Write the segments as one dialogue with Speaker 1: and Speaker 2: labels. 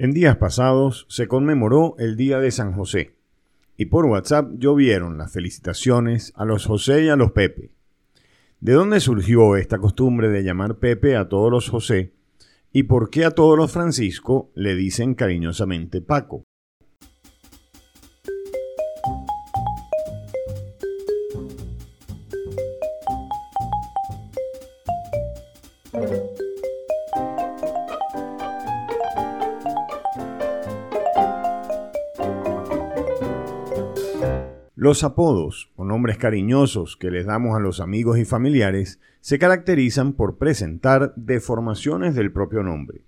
Speaker 1: En días pasados se conmemoró el Día de San José y por WhatsApp llovieron las felicitaciones a los José y a los Pepe. ¿De dónde surgió esta costumbre de llamar Pepe a todos los José y por qué a todos los Francisco le dicen cariñosamente Paco? Los apodos o nombres cariñosos que les damos a los amigos y familiares se caracterizan por presentar deformaciones del propio nombre,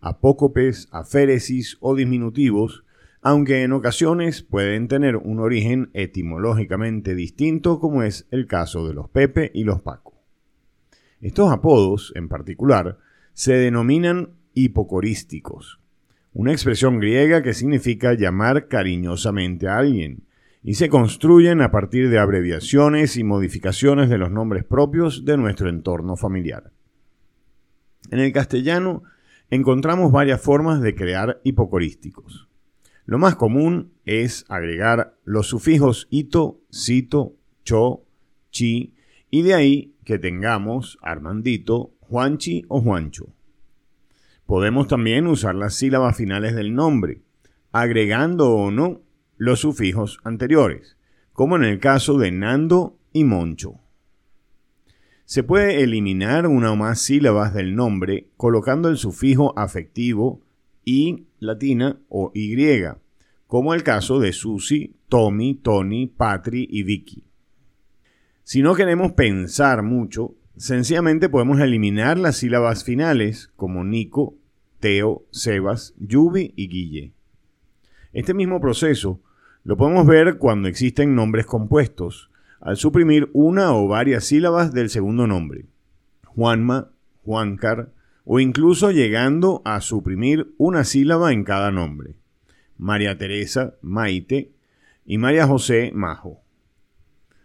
Speaker 1: apócopes, aféresis o diminutivos, aunque en ocasiones pueden tener un origen etimológicamente distinto como es el caso de los Pepe y los Paco. Estos apodos, en particular, se denominan hipocorísticos, una expresión griega que significa llamar cariñosamente a alguien, y se construyen a partir de abreviaciones y modificaciones de los nombres propios de nuestro entorno familiar. En el castellano encontramos varias formas de crear hipocorísticos. Lo más común es agregar los sufijos ito, cito, cho, chi, y de ahí que tengamos Armandito, Juanchi o Juancho. Podemos también usar las sílabas finales del nombre, agregando o no los sufijos anteriores, como en el caso de Nando y Moncho. Se puede eliminar una o más sílabas del nombre colocando el sufijo afectivo y latina o y, como el caso de Susi, Tommy, Tony, Patri y Vicky. Si no queremos pensar mucho, sencillamente podemos eliminar las sílabas finales como Nico, Teo, Sebas, Yubi y Guille. Este mismo proceso lo podemos ver cuando existen nombres compuestos, al suprimir una o varias sílabas del segundo nombre. Juanma, Juancar, o incluso llegando a suprimir una sílaba en cada nombre. María Teresa, Maite, y María José, Majo.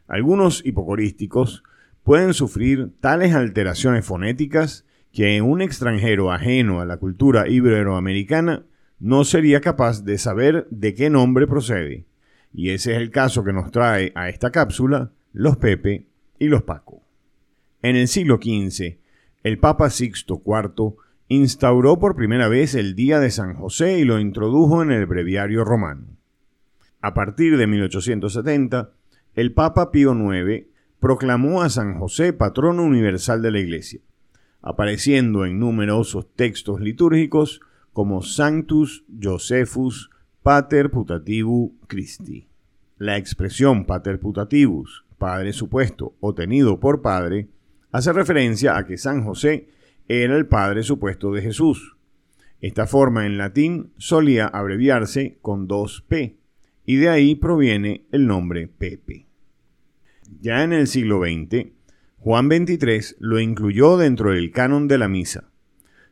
Speaker 1: Algunos hipocorísticos pueden sufrir tales alteraciones fonéticas que un extranjero ajeno a la cultura iberoamericana no sería capaz de saber de qué nombre procede. Y ese es el caso que nos trae a esta cápsula los Pepe y los Paco. En el siglo XV, el Papa Sixto IV instauró por primera vez el Día de San José y lo introdujo en el breviario romano. A partir de 1870, el Papa Pío IX proclamó a San José patrono universal de la Iglesia, apareciendo en numerosos textos litúrgicos como Sanctus Josephus Pater Putativu Christi. La expresión Pater Putativus, Padre supuesto o tenido por Padre, hace referencia a que San José era el Padre supuesto de Jesús. Esta forma en latín solía abreviarse con dos P, y de ahí proviene el nombre Pepe. Ya en el siglo XX, Juan XXIII lo incluyó dentro del canon de la misa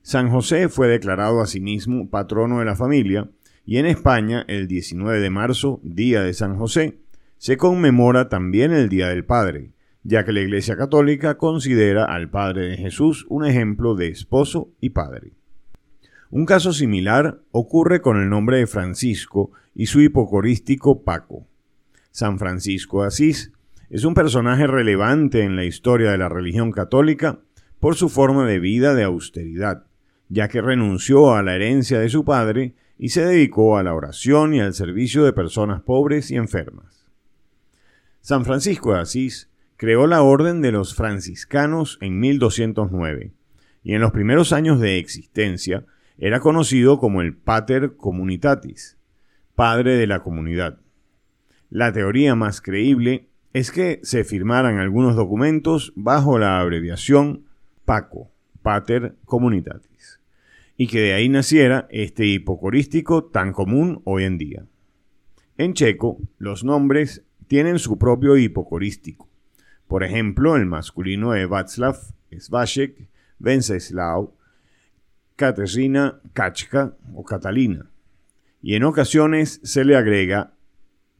Speaker 1: San José fue declarado asimismo patrono de la familia y en España el 19 de marzo, Día de San José, se conmemora también el Día del Padre, ya que la Iglesia Católica considera al Padre de Jesús un ejemplo de esposo y padre. Un caso similar ocurre con el nombre de Francisco y su hipocorístico Paco. San Francisco de Asís es un personaje relevante en la historia de la religión católica por su forma de vida de austeridad ya que renunció a la herencia de su padre y se dedicó a la oración y al servicio de personas pobres y enfermas. San Francisco de Asís creó la Orden de los Franciscanos en 1209 y en los primeros años de existencia era conocido como el Pater Communitatis, Padre de la Comunidad. La teoría más creíble es que se firmaran algunos documentos bajo la abreviación PACO, Pater Communitatis y que de ahí naciera este hipocorístico tan común hoy en día. En checo, los nombres tienen su propio hipocorístico. Por ejemplo, el masculino de Václav es Vacek, Katerina, Kachka o Catalina. Y en ocasiones se le agrega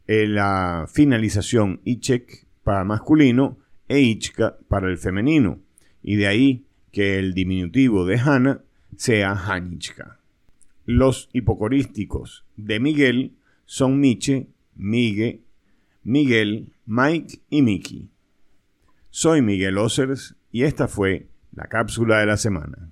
Speaker 1: la finalización Ichek para masculino e Ichka para el femenino. Y de ahí que el diminutivo de Hanna sea Hanichka. Los hipocorísticos de Miguel son Miche, Migue, Miguel, Mike y Miki. Soy Miguel Osers y esta fue la cápsula de la semana.